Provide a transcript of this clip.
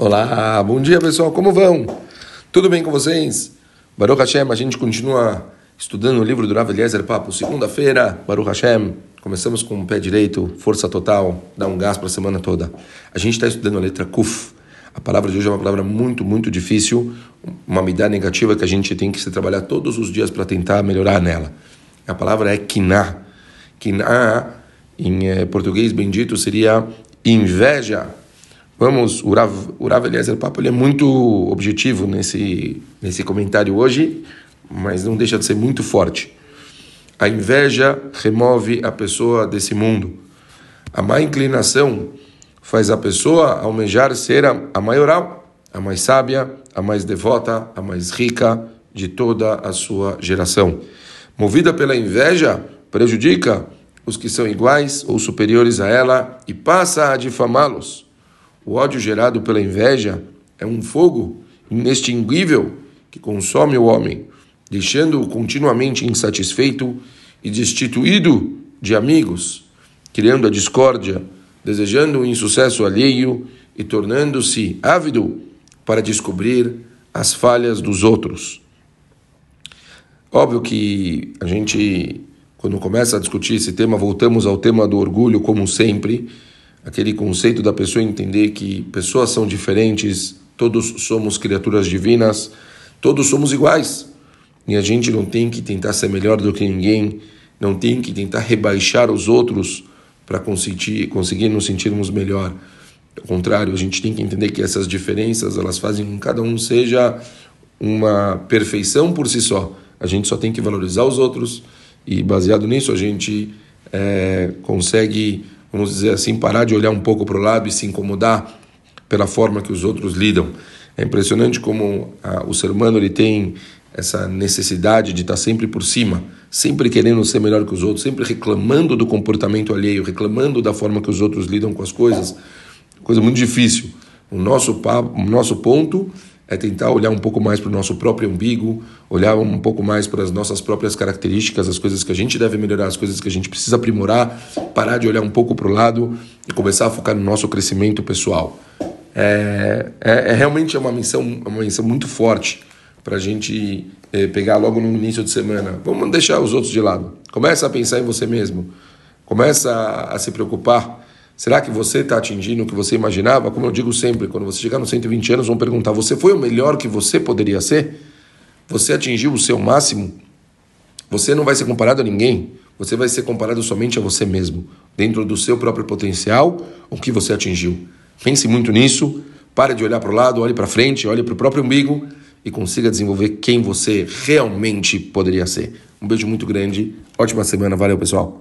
Olá, bom dia pessoal, como vão? Tudo bem com vocês? Baruch Hashem, a gente continua estudando o livro do Rav Eliezer Papo. Segunda-feira, Baruch Hashem, começamos com o pé direito, força total, dá um gás para a semana toda. A gente está estudando a letra Kuf. A palavra de hoje é uma palavra muito, muito difícil, uma medida negativa que a gente tem que se trabalhar todos os dias para tentar melhorar nela. A palavra é Kiná. Kiná, em eh, português bendito, seria inveja Vamos, o Rav, o Rav Eliezer Papo ele é muito objetivo nesse, nesse comentário hoje, mas não deixa de ser muito forte. A inveja remove a pessoa desse mundo. A má inclinação faz a pessoa almejar ser a, a maioral, a mais sábia, a mais devota, a mais rica de toda a sua geração. Movida pela inveja, prejudica os que são iguais ou superiores a ela e passa a difamá-los o ódio gerado pela inveja é um fogo inextinguível que consome o homem, deixando-o continuamente insatisfeito e destituído de amigos, criando a discórdia, desejando o insucesso alheio e tornando-se ávido para descobrir as falhas dos outros. Óbvio que a gente, quando começa a discutir esse tema, voltamos ao tema do orgulho, como sempre aquele conceito da pessoa entender que pessoas são diferentes, todos somos criaturas divinas, todos somos iguais. E a gente não tem que tentar ser melhor do que ninguém, não tem que tentar rebaixar os outros para conseguir, conseguir nos sentirmos melhor. Ao contrário, a gente tem que entender que essas diferenças elas fazem com que cada um seja uma perfeição por si só. A gente só tem que valorizar os outros e baseado nisso a gente é, consegue vamos dizer assim, parar de olhar um pouco para o lado e se incomodar pela forma que os outros lidam. É impressionante como a, o ser humano ele tem essa necessidade de estar sempre por cima, sempre querendo ser melhor que os outros, sempre reclamando do comportamento alheio, reclamando da forma que os outros lidam com as coisas. Coisa muito difícil. O nosso, papo, o nosso ponto é tentar olhar um pouco mais para o nosso próprio umbigo, olhar um pouco mais para as nossas próprias características, as coisas que a gente deve melhorar, as coisas que a gente precisa aprimorar, parar de olhar um pouco para o lado e começar a focar no nosso crescimento pessoal. É, é, é realmente uma missão, uma missão muito forte para a gente é, pegar logo no início de semana. Vamos deixar os outros de lado. Começa a pensar em você mesmo. Começa a, a se preocupar Será que você está atingindo o que você imaginava? Como eu digo sempre, quando você chegar nos 120 anos, vão perguntar: você foi o melhor que você poderia ser? Você atingiu o seu máximo? Você não vai ser comparado a ninguém. Você vai ser comparado somente a você mesmo, dentro do seu próprio potencial, o que você atingiu. Pense muito nisso. Pare de olhar para o lado, olhe para frente, olhe para o próprio umbigo e consiga desenvolver quem você realmente poderia ser. Um beijo muito grande. Ótima semana. Valeu, pessoal.